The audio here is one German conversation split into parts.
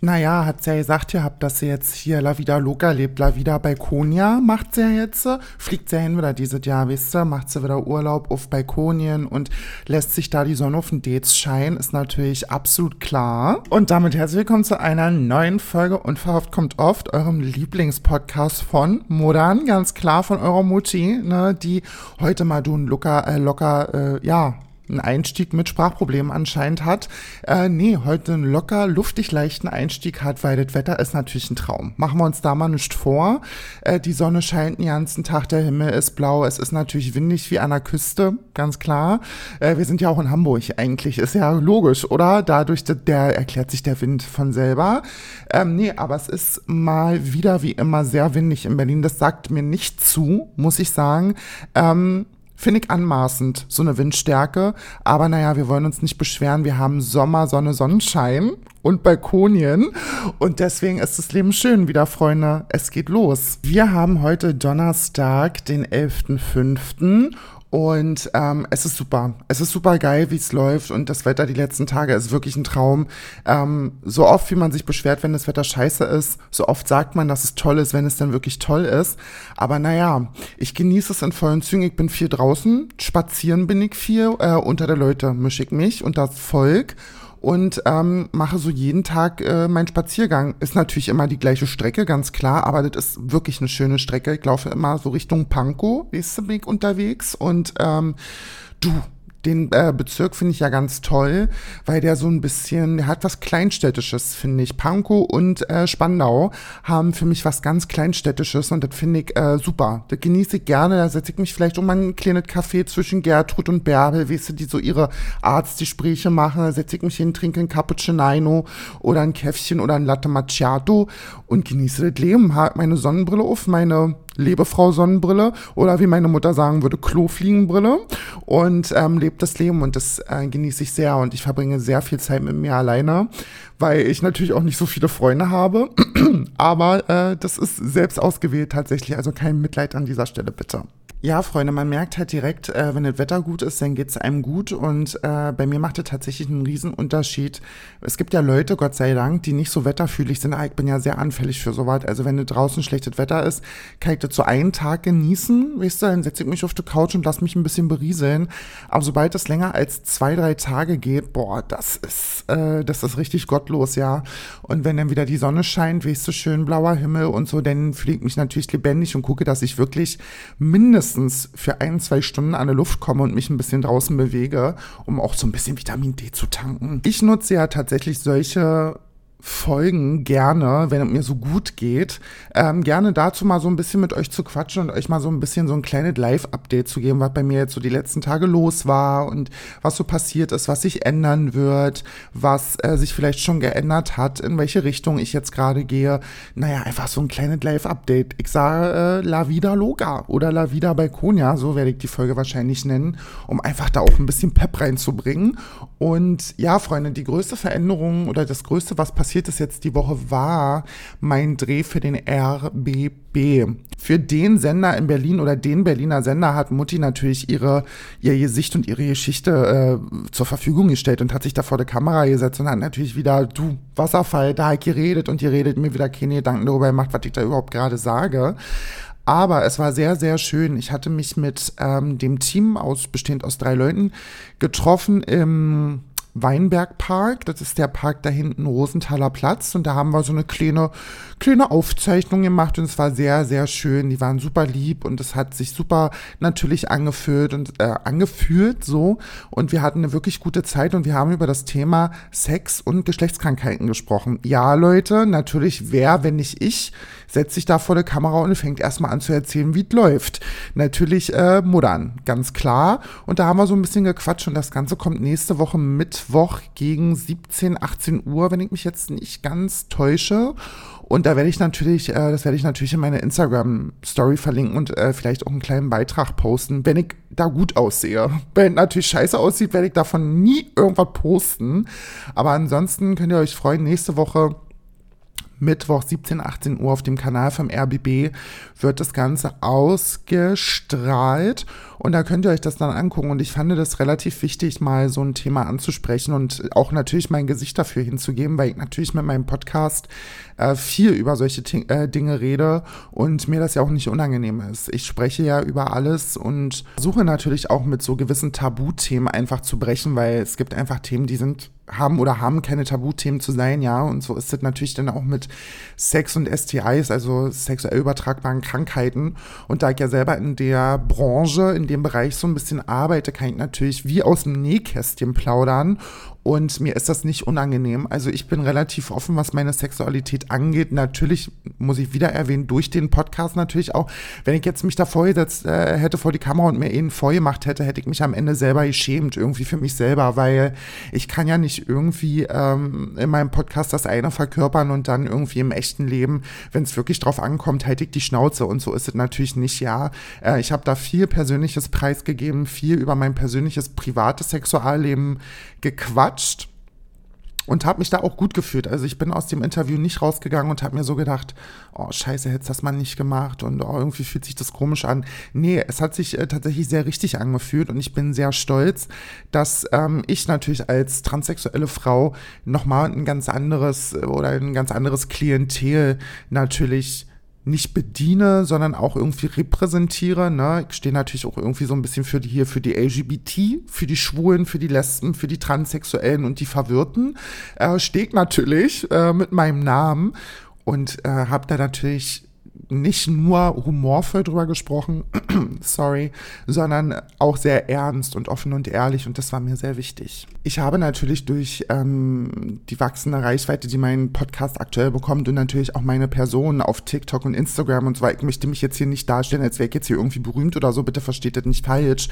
Naja, hat sie ja gesagt gehabt, dass sie jetzt hier La Vida Loca lebt. La Vida Balkonia macht sie ja jetzt. Fliegt sie ja hin wieder dieses Jahr, wisst ihr? Macht sie wieder Urlaub auf Balkonien und lässt sich da die Sonne auf den Dates scheinen. Ist natürlich absolut klar. Und damit herzlich willkommen zu einer neuen Folge Unverhofft kommt oft, eurem Lieblingspodcast von Modern. Ganz klar von eurer Mutti, ne, die heute mal du locker, äh, locker, äh, ja, einen Einstieg mit Sprachproblemen anscheinend hat. Äh, nee, heute einen locker, luftig leichten Einstieg hat, weil das Wetter ist natürlich ein Traum. Machen wir uns da mal nicht vor. Äh, die Sonne scheint den ganzen Tag, der Himmel ist blau, es ist natürlich windig wie an der Küste, ganz klar. Äh, wir sind ja auch in Hamburg eigentlich, ist ja logisch, oder? Dadurch, der erklärt sich der Wind von selber. Ähm, nee, aber es ist mal wieder wie immer sehr windig in Berlin. Das sagt mir nicht zu, muss ich sagen. Ähm, Finde ich anmaßend, so eine Windstärke. Aber naja, wir wollen uns nicht beschweren. Wir haben Sommer, Sonne, Sonnenschein und Balkonien. Und deswegen ist das Leben schön wieder, Freunde. Es geht los. Wir haben heute Donnerstag, den 11.05. Und ähm, es ist super. Es ist super geil, wie es läuft. Und das Wetter die letzten Tage ist wirklich ein Traum. Ähm, so oft, wie man sich beschwert, wenn das Wetter scheiße ist, so oft sagt man, dass es toll ist, wenn es dann wirklich toll ist. Aber naja, ich genieße es in vollen Zügen. Ich bin viel draußen. Spazieren bin ich viel. Äh, unter der Leute mische ich mich und das Volk und ähm, mache so jeden Tag äh, meinen Spaziergang. Ist natürlich immer die gleiche Strecke, ganz klar, aber das ist wirklich eine schöne Strecke. Ich laufe immer so Richtung Pankow, du, Weg unterwegs und ähm, du, den äh, Bezirk finde ich ja ganz toll, weil der so ein bisschen, der hat was Kleinstädtisches, finde ich. Pankow und äh, Spandau haben für mich was ganz Kleinstädtisches und das finde ich äh, super. Das genieße ich gerne. Da setze ich mich vielleicht um ein kleines Café zwischen Gertrud und Bärbel, weißt du, die so ihre Arztgespräche machen. Da setze ich mich hin, trinke ein Cappuccino oder ein Käffchen oder ein Latte Macchiato und genieße das Leben. Halt meine Sonnenbrille auf, meine Lebefrau Sonnenbrille oder wie meine Mutter sagen würde, Klofliegenbrille. Und ähm, lebt das Leben und das äh, genieße ich sehr. Und ich verbringe sehr viel Zeit mit mir alleine, weil ich natürlich auch nicht so viele Freunde habe, aber äh, das ist selbst ausgewählt tatsächlich, also kein Mitleid an dieser Stelle bitte. Ja, Freunde, man merkt halt direkt, äh, wenn das Wetter gut ist, dann geht's einem gut. Und äh, bei mir macht es tatsächlich einen riesen Unterschied. Es gibt ja Leute, Gott sei Dank, die nicht so wetterfühlig sind. Ah, ich bin ja sehr anfällig für sowas. Also wenn draußen schlechtes Wetter ist, kann ich das so einen Tag genießen. Weißt du, dann setze ich mich auf die Couch und lass mich ein bisschen berieseln. Aber sobald es länger als zwei, drei Tage geht, boah, das ist, äh, das ist richtig gottlos, ja. Und wenn dann wieder die Sonne scheint, weißt du, schön blauer Himmel und so, dann fliegt mich natürlich lebendig und gucke, dass ich wirklich mindestens mindestens für ein, zwei Stunden an der Luft komme und mich ein bisschen draußen bewege, um auch so ein bisschen Vitamin D zu tanken. Ich nutze ja tatsächlich solche Folgen gerne, wenn es mir so gut geht, ähm, gerne dazu mal so ein bisschen mit euch zu quatschen und euch mal so ein bisschen so ein kleines Live-Update zu geben, was bei mir jetzt so die letzten Tage los war und was so passiert ist, was sich ändern wird, was äh, sich vielleicht schon geändert hat, in welche Richtung ich jetzt gerade gehe. Naja, einfach so ein kleines Live-Update. Ich sage äh, La Vida Loga oder La Vida Balconia, so werde ich die Folge wahrscheinlich nennen, um einfach da auch ein bisschen Pep reinzubringen. Und ja, Freunde, die größte Veränderung oder das größte, was passiert passiert ist jetzt die Woche, war mein Dreh für den RBB. Für den Sender in Berlin oder den Berliner Sender hat Mutti natürlich ihre, ihr Gesicht und ihre Geschichte äh, zur Verfügung gestellt und hat sich da vor der Kamera gesetzt und hat natürlich wieder, du, Wasserfall, da halt geredet und geredet, mir wieder keine Gedanken darüber gemacht, was ich da überhaupt gerade sage. Aber es war sehr, sehr schön. Ich hatte mich mit ähm, dem Team aus, bestehend aus drei Leuten, getroffen im Weinbergpark. Das ist der Park da hinten, Rosenthaler Platz. Und da haben wir so eine kleine, kleine Aufzeichnung gemacht und es war sehr, sehr schön. Die waren super lieb und es hat sich super natürlich angefühlt und äh, angefühlt so. Und wir hatten eine wirklich gute Zeit und wir haben über das Thema Sex und Geschlechtskrankheiten gesprochen. Ja, Leute, natürlich wer, wenn nicht ich, setzt sich da vor der Kamera und fängt erstmal an zu erzählen, wie es läuft. Natürlich äh, Muddern, ganz klar. Und da haben wir so ein bisschen gequatscht und das Ganze kommt nächste Woche Mittwoch gegen 17, 18 Uhr, wenn ich mich jetzt nicht ganz täusche. Und da werde ich natürlich, äh, das werde ich natürlich in meine Instagram-Story verlinken und äh, vielleicht auch einen kleinen Beitrag posten, wenn ich da gut aussehe. Wenn natürlich scheiße aussieht, werde ich davon nie irgendwas posten. Aber ansonsten könnt ihr euch freuen, nächste Woche Mittwoch 17, 18 Uhr auf dem Kanal vom RBB wird das Ganze ausgestrahlt und da könnt ihr euch das dann angucken und ich fand das relativ wichtig, mal so ein Thema anzusprechen und auch natürlich mein Gesicht dafür hinzugeben, weil ich natürlich mit meinem Podcast äh, viel über solche äh, Dinge rede und mir das ja auch nicht unangenehm ist. Ich spreche ja über alles und suche natürlich auch mit so gewissen Tabuthemen einfach zu brechen, weil es gibt einfach Themen, die sind haben oder haben keine Tabuthemen zu sein, ja. Und so ist es natürlich dann auch mit Sex und STIs, also sexuell übertragbaren Krankheiten. Und da ich ja selber in der Branche, in dem Bereich so ein bisschen arbeite, kann ich natürlich wie aus dem Nähkästchen plaudern und mir ist das nicht unangenehm. Also ich bin relativ offen, was meine Sexualität angeht. Natürlich muss ich wieder erwähnen, durch den Podcast natürlich auch. Wenn ich jetzt mich da vorgesetzt äh, hätte vor die Kamera und mir ihn vorgemacht hätte, hätte ich mich am Ende selber geschämt, irgendwie für mich selber, weil ich kann ja nicht irgendwie ähm, in meinem Podcast das eine verkörpern und dann irgendwie im echten Leben, wenn es wirklich drauf ankommt, halte ich die Schnauze. Und so ist es natürlich nicht, ja. Äh, ich habe da viel Persönliches preisgegeben, viel über mein persönliches privates Sexualleben gequatscht und habe mich da auch gut gefühlt. Also ich bin aus dem Interview nicht rausgegangen und habe mir so gedacht, oh scheiße, hätte das mal nicht gemacht und oh, irgendwie fühlt sich das komisch an. Nee, es hat sich äh, tatsächlich sehr richtig angefühlt und ich bin sehr stolz, dass ähm, ich natürlich als transsexuelle Frau nochmal ein ganz anderes äh, oder ein ganz anderes Klientel natürlich nicht bediene, sondern auch irgendwie repräsentiere. Ne? Ich stehe natürlich auch irgendwie so ein bisschen für die hier für die LGBT, für die Schwulen, für die Lesben, für die Transsexuellen und die Verwirrten. Äh, stehe natürlich äh, mit meinem Namen und äh, habe da natürlich nicht nur humorvoll drüber gesprochen, sorry, sondern auch sehr ernst und offen und ehrlich und das war mir sehr wichtig. Ich habe natürlich durch ähm, die wachsende Reichweite, die mein Podcast aktuell bekommt und natürlich auch meine Person auf TikTok und Instagram und so weiter, ich möchte mich jetzt hier nicht darstellen, als wäre ich jetzt hier irgendwie berühmt oder so, bitte versteht das nicht falsch,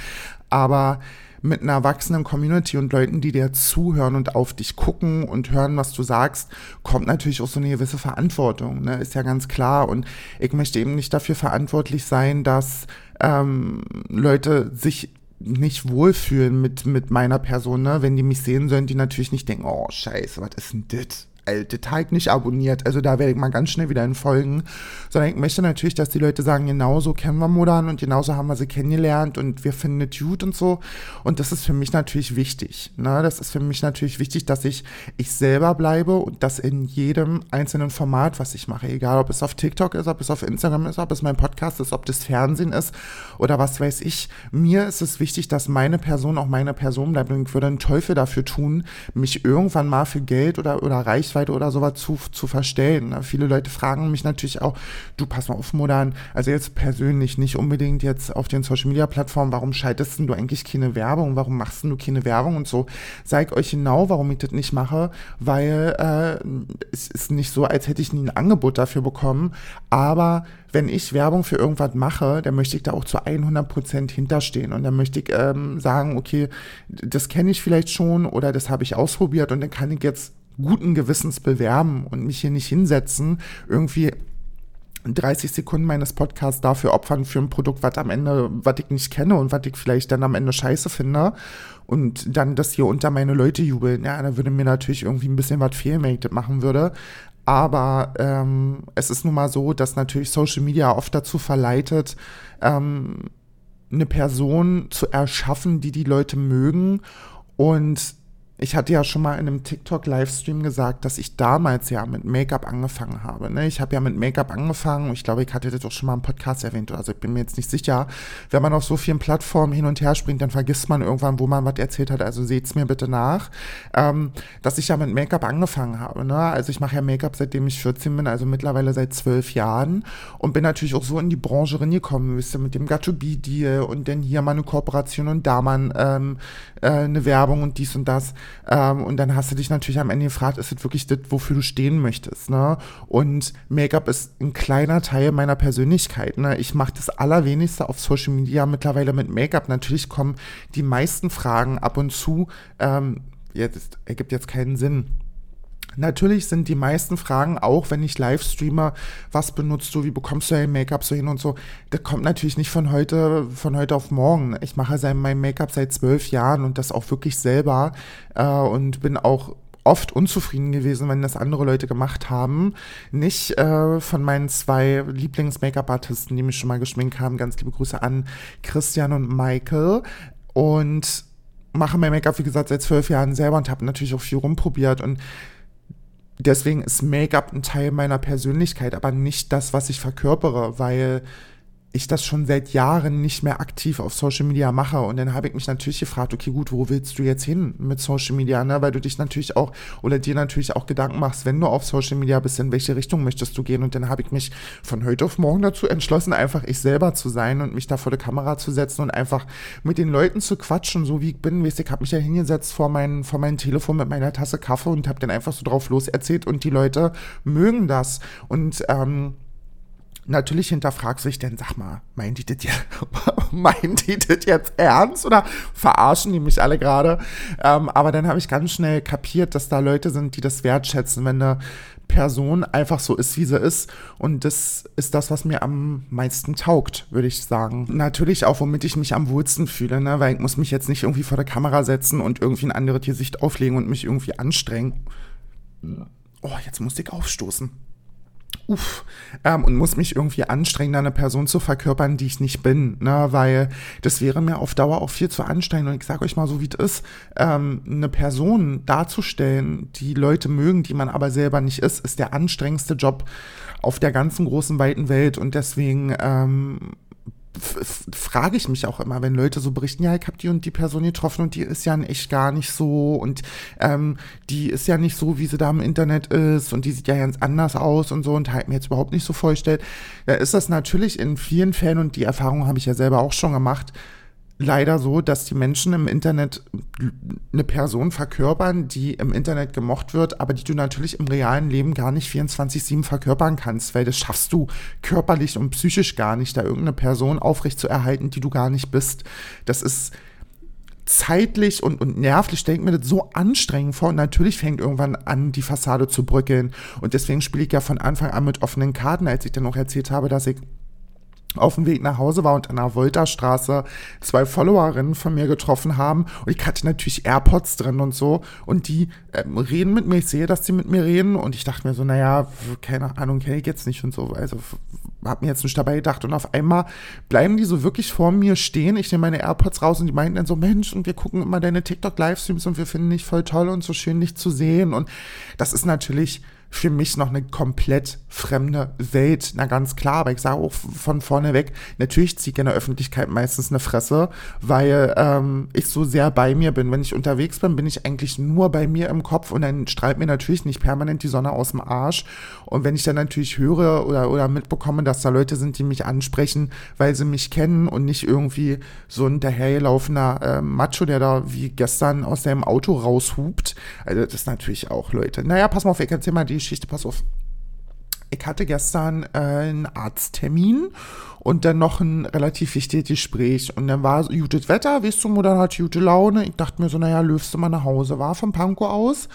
aber mit einer wachsenden Community und Leuten, die dir zuhören und auf dich gucken und hören, was du sagst, kommt natürlich auch so eine gewisse Verantwortung, ne? ist ja ganz klar. Und ich möchte eben nicht dafür verantwortlich sein, dass ähm, Leute sich nicht wohlfühlen mit, mit meiner Person, ne? Wenn die mich sehen, sollen die natürlich nicht denken, oh scheiße, was ist denn das? Teig nicht abonniert. Also da werde ich mal ganz schnell wieder entfolgen. Sondern ich möchte natürlich, dass die Leute sagen, genauso kennen wir Modern und genauso haben wir sie kennengelernt und wir finden es gut und so. Und das ist für mich natürlich wichtig. Ne? Das ist für mich natürlich wichtig, dass ich ich selber bleibe und das in jedem einzelnen Format, was ich mache. Egal, ob es auf TikTok ist, ob es auf Instagram ist, ob es mein Podcast ist, ob das Fernsehen ist oder was weiß ich. Mir ist es wichtig, dass meine Person auch meine Person bleibt und ich würde einen Teufel dafür tun, mich irgendwann mal für Geld oder, oder Reichweite Reichweite oder sowas zu, zu verstellen. Ne? Viele Leute fragen mich natürlich auch, du pass mal auf, Modern, also jetzt persönlich nicht unbedingt jetzt auf den Social Media Plattformen, warum schaltest du eigentlich keine Werbung? Warum machst du keine Werbung und so? Sag euch genau, warum ich das nicht mache, weil äh, es ist nicht so, als hätte ich nie ein Angebot dafür bekommen, aber wenn ich Werbung für irgendwas mache, dann möchte ich da auch zu 100 Prozent hinterstehen und dann möchte ich ähm, sagen, okay, das kenne ich vielleicht schon oder das habe ich ausprobiert und dann kann ich jetzt guten Gewissens bewerben und mich hier nicht hinsetzen, irgendwie 30 Sekunden meines Podcasts dafür opfern für ein Produkt, was am Ende, was ich nicht kenne und was ich vielleicht dann am Ende scheiße finde und dann das hier unter meine Leute jubeln. Ja, da würde mir natürlich irgendwie ein bisschen was fehlen, wenn ich das machen würde. Aber ähm, es ist nun mal so, dass natürlich Social Media oft dazu verleitet, ähm, eine Person zu erschaffen, die die Leute mögen und ich hatte ja schon mal in einem TikTok-Livestream gesagt, dass ich damals ja mit Make-up angefangen habe. Ne? Ich habe ja mit Make-up angefangen. Ich glaube, ich hatte das auch schon mal im Podcast erwähnt. Also ich bin mir jetzt nicht sicher. Wenn man auf so vielen Plattformen hin und her springt, dann vergisst man irgendwann, wo man was erzählt hat. Also seht's mir bitte nach, ähm, dass ich ja mit Make-up angefangen habe. Ne? Also ich mache ja Make-up seitdem ich 14 bin, also mittlerweile seit zwölf Jahren und bin natürlich auch so in die Branche reingekommen, wisst ihr, mit dem Gatto-Be-Deal und dann hier mal eine Kooperation und da mal ähm, äh, eine Werbung und dies und das. Ähm, und dann hast du dich natürlich am Ende gefragt, ist es wirklich das, wofür du stehen möchtest? Ne? Und Make-up ist ein kleiner Teil meiner Persönlichkeit. Ne? Ich mache das Allerwenigste auf Social Media mittlerweile mit Make-up. Natürlich kommen die meisten Fragen ab und zu. Ähm, jetzt ergibt jetzt keinen Sinn Natürlich sind die meisten Fragen, auch wenn ich live streame, was benutzt du, wie bekommst du dein Make-up so hin und so, das kommt natürlich nicht von heute, von heute auf morgen. Ich mache mein Make-up seit zwölf Jahren und das auch wirklich selber äh, und bin auch oft unzufrieden gewesen, wenn das andere Leute gemacht haben. Nicht äh, von meinen zwei Lieblings-Make-up-Artisten, die mich schon mal geschminkt haben. Ganz liebe Grüße an Christian und Michael. Und mache mein Make-up, wie gesagt, seit zwölf Jahren selber und habe natürlich auch viel rumprobiert. Und deswegen ist Make-up ein Teil meiner Persönlichkeit, aber nicht das, was ich verkörpere, weil ich das schon seit Jahren nicht mehr aktiv auf Social Media mache. Und dann habe ich mich natürlich gefragt, okay, gut, wo willst du jetzt hin mit Social Media? Ne? Weil du dich natürlich auch oder dir natürlich auch Gedanken machst, wenn du auf Social Media bist, in welche Richtung möchtest du gehen? Und dann habe ich mich von heute auf morgen dazu entschlossen, einfach ich selber zu sein und mich da vor der Kamera zu setzen und einfach mit den Leuten zu quatschen, so wie ich bin. Weißt, ich habe mich ja hingesetzt vor mein, vor mein Telefon mit meiner Tasse Kaffee und habe dann einfach so drauf los erzählt und die Leute mögen das. Und ähm, natürlich hinterfragt sich denn, sag mal, meinen die das jetzt, meinen die das jetzt ernst oder verarschen die mich alle gerade? Ähm, aber dann habe ich ganz schnell kapiert, dass da Leute sind, die das wertschätzen, wenn eine Person einfach so ist, wie sie ist. Und das ist das, was mir am meisten taugt, würde ich sagen. Natürlich auch, womit ich mich am wohlsten fühle, ne? weil ich muss mich jetzt nicht irgendwie vor der Kamera setzen und irgendwie ein anderes Gesicht auflegen und mich irgendwie anstrengen. Oh, jetzt musste ich aufstoßen uff, ähm, und muss mich irgendwie anstrengen, eine Person zu verkörpern, die ich nicht bin, ne, weil das wäre mir auf Dauer auch viel zu anstrengend. Und ich sage euch mal so, wie es ist, ähm, eine Person darzustellen, die Leute mögen, die man aber selber nicht ist, ist der anstrengendste Job auf der ganzen großen, weiten Welt. Und deswegen ähm, frage ich mich auch immer, wenn Leute so berichten, ja, ich habe die und die Person getroffen und die ist ja echt gar nicht so und ähm, die ist ja nicht so, wie sie da im Internet ist und die sieht ja ganz anders aus und so und halt mir jetzt überhaupt nicht so vorstellt. Da ist das natürlich in vielen Fällen und die Erfahrung habe ich ja selber auch schon gemacht, leider so, dass die Menschen im Internet eine Person verkörpern, die im Internet gemocht wird, aber die du natürlich im realen Leben gar nicht 24-7 verkörpern kannst, weil das schaffst du körperlich und psychisch gar nicht, da irgendeine Person aufrecht zu erhalten, die du gar nicht bist. Das ist zeitlich und, und nervlich, stelle mir das so anstrengend vor. Und natürlich fängt irgendwann an, die Fassade zu bröckeln. Und deswegen spiele ich ja von Anfang an mit offenen Karten, als ich dann noch erzählt habe, dass ich auf dem Weg nach Hause war und an der Volta-Straße zwei Followerinnen von mir getroffen haben. Und ich hatte natürlich AirPods drin und so. Und die ähm, reden mit mir, ich sehe, dass sie mit mir reden. Und ich dachte mir so, naja, keine Ahnung, kenne ich jetzt nicht und so, also hab mir jetzt nicht dabei gedacht. Und auf einmal bleiben die so wirklich vor mir stehen, ich nehme meine AirPods raus und die meinten dann so, Mensch, und wir gucken immer deine TikTok-Livestreams und wir finden dich voll toll und so schön, dich zu sehen. Und das ist natürlich für mich noch eine komplett fremde Welt. Na ganz klar, aber ich sage auch von vorne weg, natürlich ziehe ich in der Öffentlichkeit meistens eine Fresse, weil ähm, ich so sehr bei mir bin. Wenn ich unterwegs bin, bin ich eigentlich nur bei mir im Kopf und dann strahlt mir natürlich nicht permanent die Sonne aus dem Arsch. Und wenn ich dann natürlich höre oder, oder mitbekomme, dass da Leute sind, die mich ansprechen, weil sie mich kennen und nicht irgendwie so ein dahergelaufener äh, Macho, der da wie gestern aus seinem Auto raushupt. Also das ist natürlich auch Leute. Naja, pass mal auf, ich erzähl mal die Geschichte, pass auf. Ich hatte gestern äh, einen Arzttermin und dann noch ein relativ wichtiges Gespräch. Und dann war gutes Wetter, weißt du, Mutter hat gute Laune. Ich dachte mir so, naja, löfst du mal nach Hause. War vom Pankow aus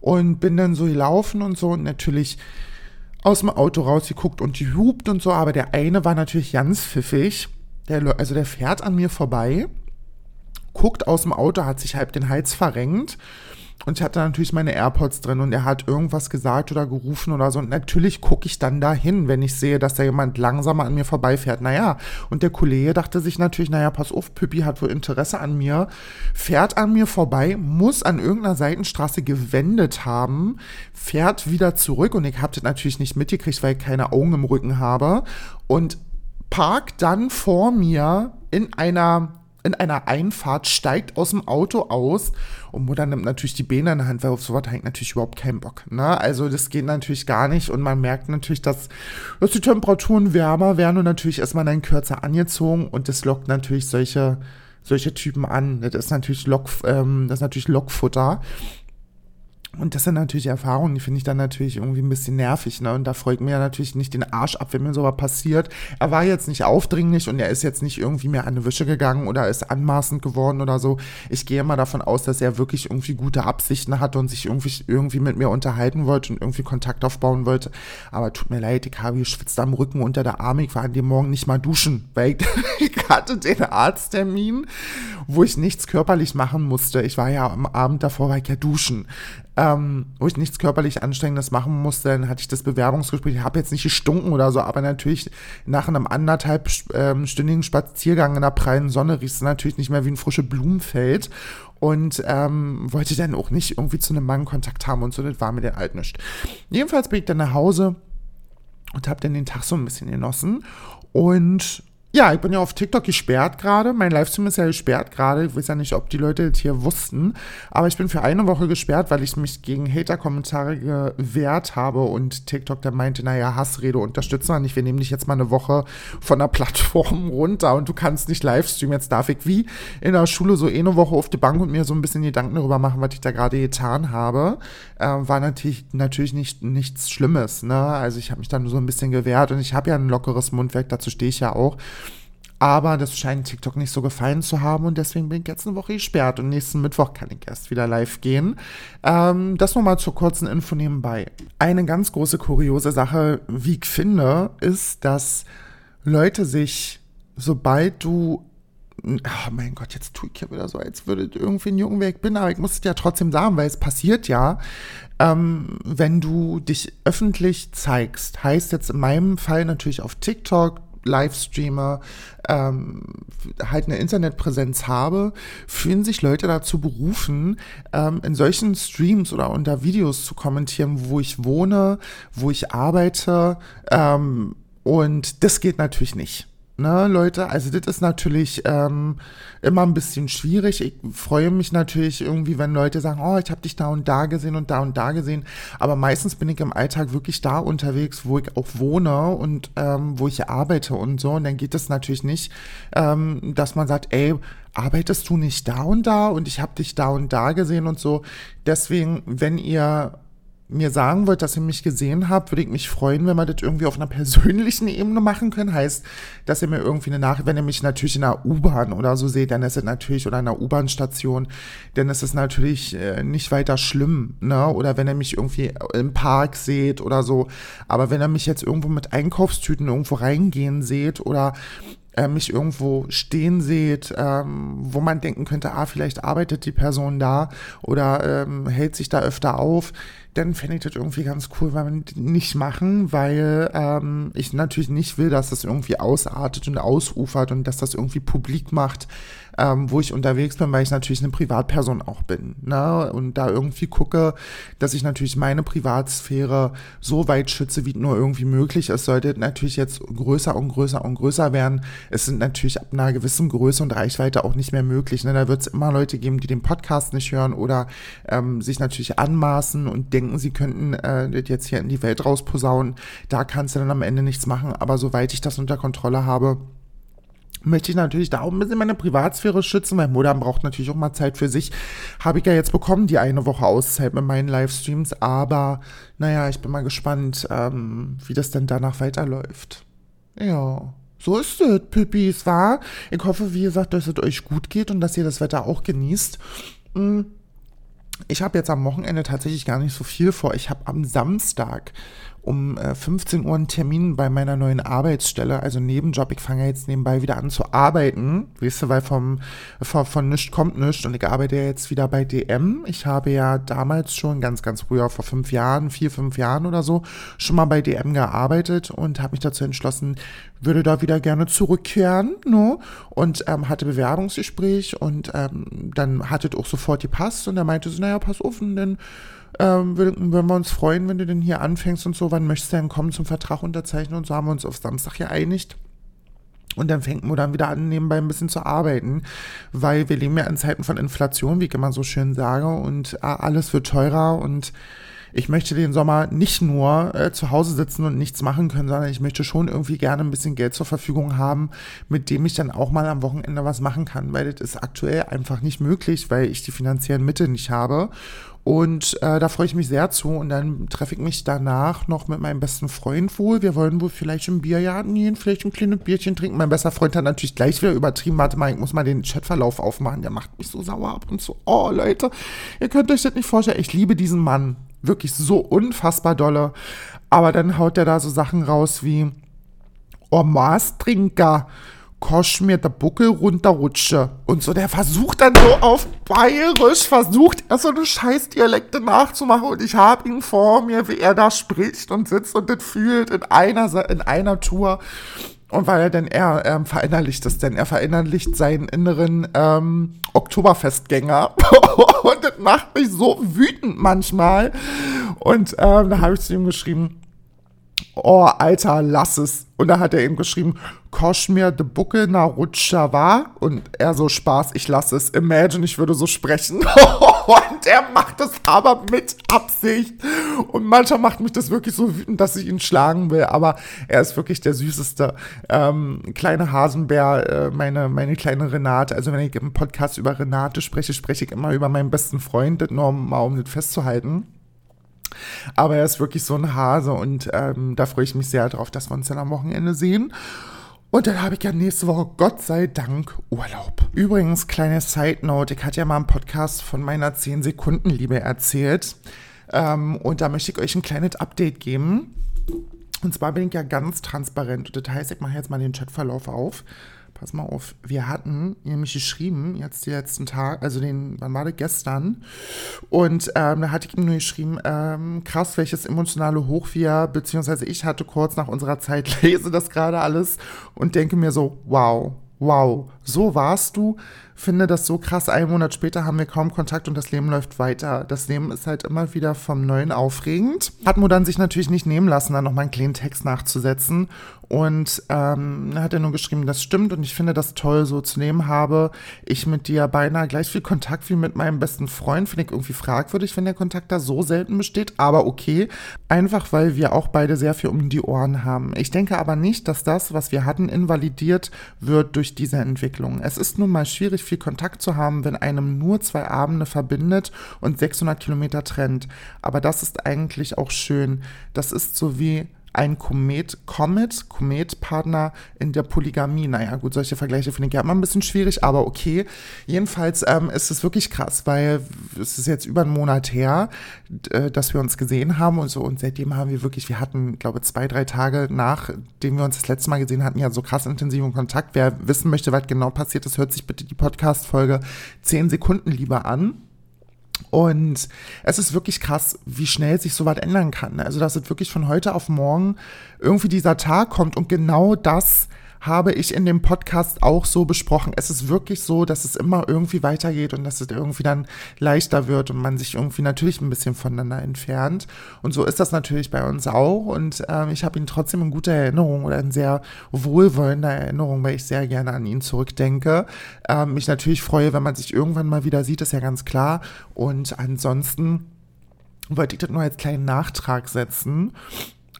und bin dann so gelaufen und so. Und natürlich aus dem Auto rausgeguckt und die hupt und so. Aber der eine war natürlich ganz pfiffig. Der, also der fährt an mir vorbei, guckt aus dem Auto, hat sich halb den Hals verrenkt und ich hatte natürlich meine AirPods drin und er hat irgendwas gesagt oder gerufen oder so. Und natürlich gucke ich dann dahin, wenn ich sehe, dass da jemand langsamer an mir vorbeifährt. Naja, und der Kollege dachte sich natürlich, naja, pass auf, Püppi hat wohl Interesse an mir, fährt an mir vorbei, muss an irgendeiner Seitenstraße gewendet haben, fährt wieder zurück und ich habe das natürlich nicht mitgekriegt, weil ich keine Augen im Rücken habe und parkt dann vor mir in einer in einer Einfahrt, steigt aus dem Auto aus und Mutter nimmt natürlich die Beine in die Hand, weil auf sowas hat natürlich überhaupt keinen Bock. Ne? Also das geht natürlich gar nicht und man merkt natürlich, dass, dass die Temperaturen wärmer werden und natürlich ist man dann kürzer angezogen und das lockt natürlich solche, solche Typen an. Das ist natürlich, Lock, ähm, das ist natürlich Lockfutter. Und das sind natürlich Erfahrungen, die finde ich dann natürlich irgendwie ein bisschen nervig, ne? Und da freut mir natürlich nicht den Arsch ab, wenn mir sowas passiert. Er war jetzt nicht aufdringlich und er ist jetzt nicht irgendwie mehr an die Wische gegangen oder ist anmaßend geworden oder so. Ich gehe mal davon aus, dass er wirklich irgendwie gute Absichten hatte und sich irgendwie, irgendwie mit mir unterhalten wollte und irgendwie Kontakt aufbauen wollte. Aber tut mir leid, ich habe geschwitzt am Rücken unter der Arme. Ich war an dem Morgen nicht mal duschen, weil ich, ich hatte den Arzttermin, wo ich nichts körperlich machen musste. Ich war ja am Abend davor, war ich ja duschen. Ähm, wo ich nichts körperlich Anstrengendes machen musste. Dann hatte ich das Bewerbungsgespräch. Ich habe jetzt nicht gestunken oder so, aber natürlich nach einem anderthalbstündigen ähm, Spaziergang in der prallen Sonne riechst du natürlich nicht mehr wie ein frische Blumenfeld und ähm, wollte dann auch nicht irgendwie zu einem Mann Kontakt haben und so, das war mir der alt nicht. Jedenfalls bin ich dann nach Hause und habe dann den Tag so ein bisschen genossen und ja, ich bin ja auf TikTok gesperrt gerade. Mein Livestream ist ja gesperrt gerade. Ich weiß ja nicht, ob die Leute das hier wussten. Aber ich bin für eine Woche gesperrt, weil ich mich gegen Hater-Kommentare gewehrt habe und TikTok dann meinte, naja, Hassrede unterstützen wir nicht. Wir nehmen dich jetzt mal eine Woche von der Plattform runter und du kannst nicht Livestreamen. Jetzt darf ich wie in der Schule so eine Woche auf die Bank und mir so ein bisschen Gedanken darüber machen, was ich da gerade getan habe. Äh, war natürlich, natürlich nicht, nichts Schlimmes. Ne? Also ich habe mich dann so ein bisschen gewehrt und ich habe ja ein lockeres Mundwerk, dazu stehe ich ja auch. Aber das scheint TikTok nicht so gefallen zu haben und deswegen bin ich jetzt eine Woche gesperrt und nächsten Mittwoch kann ich erst wieder live gehen. Ähm, das nochmal zur kurzen Info nebenbei. Eine ganz große kuriose Sache, wie ich finde, ist, dass Leute sich, sobald du Oh mein Gott, jetzt tue ich ja wieder so, als würde irgendwie ein Jungen, ich bin, aber ich muss es ja trotzdem sagen, weil es passiert ja, ähm, wenn du dich öffentlich zeigst. Heißt jetzt in meinem Fall natürlich auf TikTok, Livestreamer, ähm, halt eine Internetpräsenz habe, fühlen sich Leute dazu berufen, ähm, in solchen Streams oder unter Videos zu kommentieren, wo ich wohne, wo ich arbeite. Ähm, und das geht natürlich nicht ne, Leute, also das ist natürlich ähm, immer ein bisschen schwierig. Ich freue mich natürlich irgendwie, wenn Leute sagen, oh, ich habe dich da und da gesehen und da und da gesehen. Aber meistens bin ich im Alltag wirklich da unterwegs, wo ich auch wohne und ähm, wo ich arbeite und so. Und dann geht es natürlich nicht, ähm, dass man sagt, ey, arbeitest du nicht da und da und ich habe dich da und da gesehen und so. Deswegen, wenn ihr mir sagen wollt, dass ihr mich gesehen habt, würde ich mich freuen, wenn wir das irgendwie auf einer persönlichen Ebene machen können. Heißt, dass ihr mir irgendwie eine Nachricht, wenn ihr mich natürlich in einer U-Bahn oder so seht, dann ist es natürlich, oder in einer U-Bahn-Station, dann ist es natürlich äh, nicht weiter schlimm, ne? Oder wenn ihr mich irgendwie im Park seht oder so. Aber wenn ihr mich jetzt irgendwo mit Einkaufstüten irgendwo reingehen seht oder äh, mich irgendwo stehen seht, ähm, wo man denken könnte, ah, vielleicht arbeitet die Person da oder ähm, hält sich da öfter auf, dann fände ich das irgendwie ganz cool, weil man nicht machen, weil ähm, ich natürlich nicht will, dass das irgendwie ausartet und ausufert und dass das irgendwie publik macht, ähm, wo ich unterwegs bin, weil ich natürlich eine Privatperson auch bin. Ne? Und da irgendwie gucke, dass ich natürlich meine Privatsphäre so weit schütze, wie nur irgendwie möglich ist. Sollte natürlich jetzt größer und größer und größer werden. Es sind natürlich ab einer gewissen Größe und Reichweite auch nicht mehr möglich. Ne? Da wird es immer Leute geben, die den Podcast nicht hören oder ähm, sich natürlich anmaßen und denken, sie könnten äh, das jetzt hier in die Welt rausposaunen. Da kannst du dann am Ende nichts machen. Aber soweit ich das unter Kontrolle habe, möchte ich natürlich da auch ein bisschen meine Privatsphäre schützen, weil Modern braucht natürlich auch mal Zeit für sich. Habe ich ja jetzt bekommen, die eine Woche Auszeit mit meinen Livestreams, aber naja, ich bin mal gespannt, ähm, wie das denn danach weiterläuft. Ja. So ist es, Püppis, war. Ich hoffe, wie gesagt, dass es euch gut geht und dass ihr das Wetter auch genießt. Hm. Ich habe jetzt am Wochenende tatsächlich gar nicht so viel vor. Ich habe am Samstag um äh, 15 Uhr einen Termin bei meiner neuen Arbeitsstelle, also Nebenjob. Ich fange jetzt nebenbei wieder an zu arbeiten, weißt du, weil vom, von, von nichts kommt nichts und ich arbeite jetzt wieder bei DM. Ich habe ja damals schon ganz, ganz früher, vor fünf Jahren, vier, fünf Jahren oder so, schon mal bei DM gearbeitet und habe mich dazu entschlossen, würde da wieder gerne zurückkehren, ne? Und ähm, hatte Bewerbungsgespräch und ähm, dann hat es auch sofort gepasst und er meinte so, naja, pass auf, dann ähm, würden, wir uns freuen, wenn du denn hier anfängst und so, wann möchtest du denn kommen zum Vertrag unterzeichnen und so haben wir uns auf Samstag geeinigt. Und dann fängt man dann wieder an, nebenbei ein bisschen zu arbeiten, weil wir leben ja in Zeiten von Inflation, wie ich immer so schön sage, und äh, alles wird teurer und ich möchte den Sommer nicht nur äh, zu Hause sitzen und nichts machen können, sondern ich möchte schon irgendwie gerne ein bisschen Geld zur Verfügung haben, mit dem ich dann auch mal am Wochenende was machen kann, weil das ist aktuell einfach nicht möglich, weil ich die finanziellen Mittel nicht habe. Und äh, da freue ich mich sehr zu. Und dann treffe ich mich danach noch mit meinem besten Freund wohl. Wir wollen wohl vielleicht im Biergarten gehen, vielleicht ein kleines Bierchen trinken. Mein bester Freund hat natürlich gleich wieder übertrieben. Warte mal, ich muss mal den Chatverlauf aufmachen. Der macht mich so sauer ab und so. Oh, Leute, ihr könnt euch das nicht vorstellen. Ich liebe diesen Mann. Wirklich so unfassbar dolle. Aber dann haut der da so Sachen raus wie, oh, Maßtrinker kosch mir der Buckel runterrutsche. Und so, der versucht dann so auf Bayerisch, versucht er so eine Scheißdialekte nachzumachen und ich habe ihn vor mir, wie er da spricht und sitzt und das fühlt in einer, in einer Tour. Und weil er denn, er ähm, verinnerlicht es denn, er verinnerlicht seinen inneren ähm, Oktoberfestgänger. und das macht mich so wütend manchmal. Und ähm, da habe ich zu ihm geschrieben, oh, Alter, lass es. Und da hat er eben geschrieben, kosch mir de Buckel na Rutscher war. Und er so, Spaß, ich lasse es. Imagine, ich würde so sprechen. und er macht es aber mit Absicht. Und manchmal macht mich das wirklich so wütend, dass ich ihn schlagen will. Aber er ist wirklich der süßeste ähm, kleine Hasenbär, äh, meine, meine kleine Renate. Also wenn ich im Podcast über Renate spreche, spreche ich immer über meinen besten Freund, nur mal um das festzuhalten. Aber er ist wirklich so ein Hase und ähm, da freue ich mich sehr drauf, dass wir uns dann am Wochenende sehen. Und dann habe ich ja nächste Woche, Gott sei Dank, Urlaub. Übrigens, kleine Side Note, ich hatte ja mal einen Podcast von meiner 10-Sekunden-Liebe erzählt. Ähm, und da möchte ich euch ein kleines Update geben. Und zwar bin ich ja ganz transparent. Das heißt, ich mache jetzt mal den Chatverlauf auf pass mal auf, wir hatten nämlich geschrieben, jetzt die letzten Tag, also den, wann war das, gestern, und ähm, da hatte ich ihm nur geschrieben, ähm, krass, welches emotionale Hoch wir, beziehungsweise ich hatte kurz nach unserer Zeit, lese das gerade alles und denke mir so, wow, wow, so warst du, finde das so krass, einen Monat später haben wir kaum Kontakt und das Leben läuft weiter. Das Leben ist halt immer wieder vom Neuen aufregend. Hat Mo dann sich natürlich nicht nehmen lassen, dann nochmal einen kleinen Text nachzusetzen und ähm, hat er nur geschrieben, das stimmt und ich finde das toll, so zu nehmen habe. Ich mit dir beinahe gleich viel Kontakt wie mit meinem besten Freund. Finde ich irgendwie fragwürdig, wenn der Kontakt da so selten besteht, aber okay. Einfach weil wir auch beide sehr viel um die Ohren haben. Ich denke aber nicht, dass das, was wir hatten, invalidiert wird durch diese Entwicklung. Es ist nun mal schwierig, viel Kontakt zu haben, wenn einem nur zwei Abende verbindet und 600 Kilometer trennt. Aber das ist eigentlich auch schön. Das ist so wie ein Komet, Comet, Komet-Partner in der Polygamie. Naja, gut, solche Vergleiche finde ich ja immer ein bisschen schwierig, aber okay. Jedenfalls ähm, ist es wirklich krass, weil es ist jetzt über einen Monat her, äh, dass wir uns gesehen haben und so. Und seitdem haben wir wirklich, wir hatten, glaube zwei, drei Tage nachdem wir uns das letzte Mal gesehen hatten, ja so krass intensiven Kontakt. Wer wissen möchte, was genau passiert ist, hört sich bitte die Podcast-Folge 10 Sekunden lieber an. Und es ist wirklich krass, wie schnell sich sowas ändern kann. Also, dass es wirklich von heute auf morgen irgendwie dieser Tag kommt und genau das habe ich in dem Podcast auch so besprochen. Es ist wirklich so, dass es immer irgendwie weitergeht und dass es irgendwie dann leichter wird und man sich irgendwie natürlich ein bisschen voneinander entfernt. Und so ist das natürlich bei uns auch. Und ähm, ich habe ihn trotzdem in guter Erinnerung oder in sehr wohlwollender Erinnerung, weil ich sehr gerne an ihn zurückdenke. Ähm, mich natürlich freue, wenn man sich irgendwann mal wieder sieht, ist ja ganz klar. Und ansonsten wollte ich das nur als kleinen Nachtrag setzen.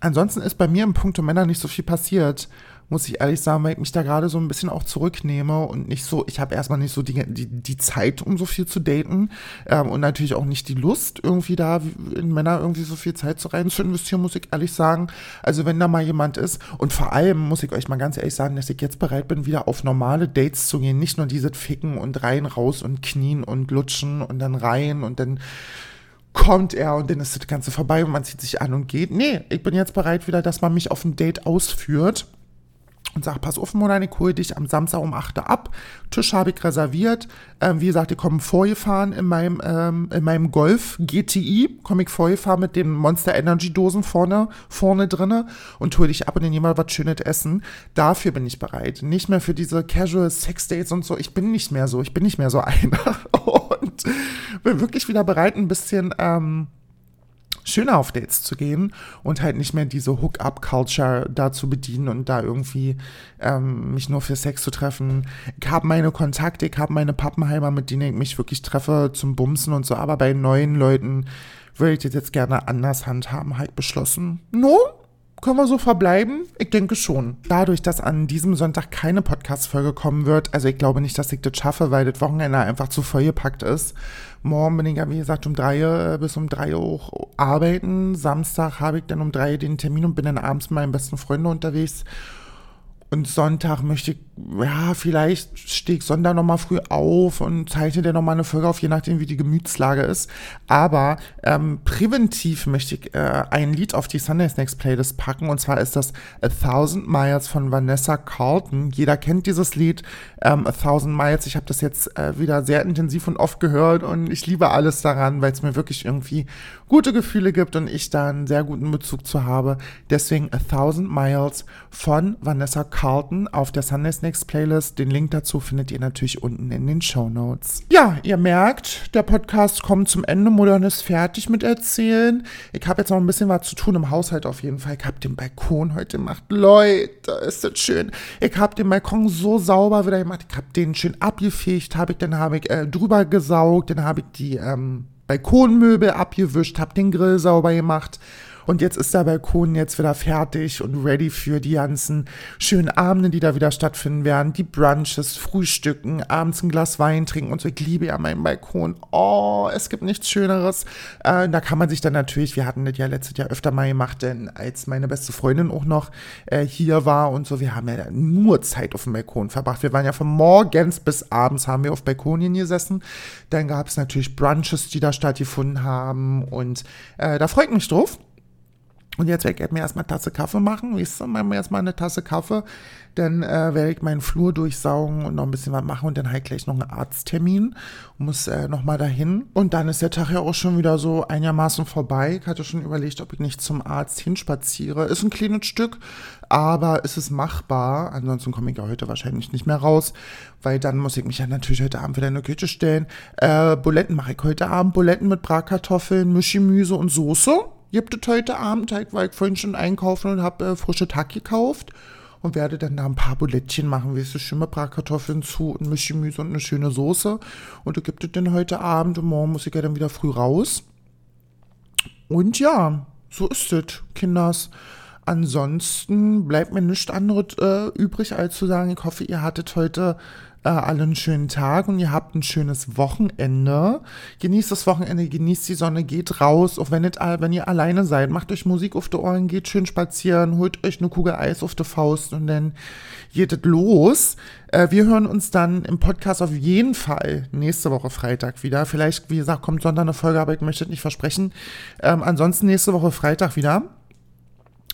Ansonsten ist bei mir im Punkt Männer nicht so viel passiert muss ich ehrlich sagen, weil ich mich da gerade so ein bisschen auch zurücknehme und nicht so, ich habe erstmal nicht so die, die, die Zeit, um so viel zu daten ähm, und natürlich auch nicht die Lust, irgendwie da in Männer irgendwie so viel Zeit zu rein zu investieren, muss ich ehrlich sagen. Also wenn da mal jemand ist und vor allem muss ich euch mal ganz ehrlich sagen, dass ich jetzt bereit bin, wieder auf normale Dates zu gehen, nicht nur diese Ficken und rein, raus und knien und lutschen und dann rein und dann kommt er und dann ist das Ganze vorbei und man zieht sich an und geht. Nee, ich bin jetzt bereit wieder, dass man mich auf ein Date ausführt und sag, pass auf, Mona, ich hole dich am Samstag um 8 Uhr ab. Tisch habe ich reserviert. Ähm, wie gesagt, ich komme vorgefahren in meinem, ähm, in meinem Golf GTI. Komme ich vorgefahren mit den Monster Energy Dosen vorne, vorne drinne und hole dich ab und dann jemand was Schönes essen. Dafür bin ich bereit. Nicht mehr für diese Casual Sex Dates und so. Ich bin nicht mehr so. Ich bin nicht mehr so einer. und bin wirklich wieder bereit, ein bisschen, ähm, schöner auf Dates zu gehen und halt nicht mehr diese Hook-up-Culture da zu bedienen und da irgendwie ähm, mich nur für Sex zu treffen. Ich habe meine Kontakte, ich habe meine Pappenheimer, mit denen ich mich wirklich treffe zum Bumsen und so, aber bei neuen Leuten würde ich das jetzt gerne anders handhaben, halt beschlossen. No, können wir so verbleiben? Ich denke schon. Dadurch, dass an diesem Sonntag keine Podcast-Folge kommen wird, also ich glaube nicht, dass ich das schaffe, weil das Wochenende einfach zu vollgepackt ist. Morgen bin ich ja, wie gesagt, um drei äh, bis um drei Uhr arbeiten. Samstag habe ich dann um drei den Termin und bin dann abends mit meinen besten Freunden unterwegs. Und Sonntag möchte ich, ja, vielleicht stehe ich Sonntag nochmal früh auf und zeichne dir nochmal eine Folge auf, je nachdem, wie die Gemütslage ist. Aber ähm, präventiv möchte ich äh, ein Lied auf die Sunday Snacks Playlist packen. Und zwar ist das A Thousand Miles von Vanessa Carlton. Jeder kennt dieses Lied, ähm, A Thousand Miles. Ich habe das jetzt äh, wieder sehr intensiv und oft gehört und ich liebe alles daran, weil es mir wirklich irgendwie gute Gefühle gibt und ich da einen sehr guten Bezug zu habe. Deswegen A Thousand Miles von Vanessa Carlton auf der Sunday Snacks Playlist. Den Link dazu findet ihr natürlich unten in den Show Notes. Ja, ihr merkt, der Podcast kommt zum Ende. Modern ist fertig mit erzählen. Ich habe jetzt noch ein bisschen was zu tun im Haushalt auf jeden Fall. Ich habe den Balkon heute gemacht. Leute, ist das schön. Ich habe den Balkon so sauber wieder gemacht. Ich habe den schön abgefegt, habe ich, dann habe ich äh, drüber gesaugt, dann habe ich die ähm, Balkonmöbel abgewischt, hab den Grill sauber gemacht und jetzt ist der Balkon jetzt wieder fertig und ready für die ganzen schönen Abende, die da wieder stattfinden werden. Die Brunches, Frühstücken, abends ein Glas Wein trinken und so. Ich liebe ja meinen Balkon. Oh, es gibt nichts Schöneres. Äh, da kann man sich dann natürlich, wir hatten das ja letztes Jahr öfter mal gemacht, denn als meine beste Freundin auch noch äh, hier war und so, wir haben ja nur Zeit auf dem Balkon verbracht. Wir waren ja von morgens bis abends haben wir auf Balkonien gesessen. Dann gab es natürlich Brunches, die da stattgefunden haben und äh, da freut mich drauf. Und jetzt werde ich mir erstmal eine Tasse Kaffee machen. Weißt du, machen wir erstmal eine Tasse Kaffee. Dann äh, werde ich meinen Flur durchsaugen und noch ein bisschen was machen und dann halt gleich noch einen Arzttermin. Muss äh, nochmal dahin. Und dann ist der Tag ja auch schon wieder so einigermaßen vorbei. Ich hatte schon überlegt, ob ich nicht zum Arzt hinspaziere. Ist ein kleines Stück, aber ist es machbar. Ansonsten komme ich ja heute wahrscheinlich nicht mehr raus, weil dann muss ich mich ja natürlich heute Abend wieder in der Küche stellen. Äh, Buletten mache ich heute Abend. Buletten mit Bratkartoffeln, Mischgemüse und Soße gibt es heute Abend, weil ich vorhin schon einkaufen und habe äh, frische Tag gekauft und werde dann da ein paar Bulettchen machen, wie es schön mit Bratkartoffeln zu und Mischgemüse und eine schöne Soße. Und da gibt es dann heute Abend und morgen muss ich ja dann wieder früh raus. Und ja, so ist es, Kinders. Ansonsten bleibt mir nichts anderes äh, übrig, als zu sagen, ich hoffe, ihr hattet heute äh, alle einen schönen Tag und ihr habt ein schönes Wochenende. Genießt das Wochenende, genießt die Sonne, geht raus, auch wenn, nicht, wenn ihr alleine seid. Macht euch Musik auf die Ohren, geht schön spazieren, holt euch eine Kugel Eis auf die Faust und dann geht es los. Äh, wir hören uns dann im Podcast auf jeden Fall nächste Woche Freitag wieder. Vielleicht, wie gesagt, kommt Sonntag eine Folge, aber ich möchte es nicht versprechen. Ähm, ansonsten nächste Woche Freitag wieder.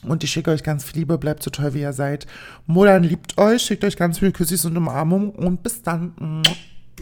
Und ich schicke euch ganz viel Liebe, bleibt so toll, wie ihr seid. Modern liebt euch, schickt euch ganz viele Küssis und Umarmungen und bis dann.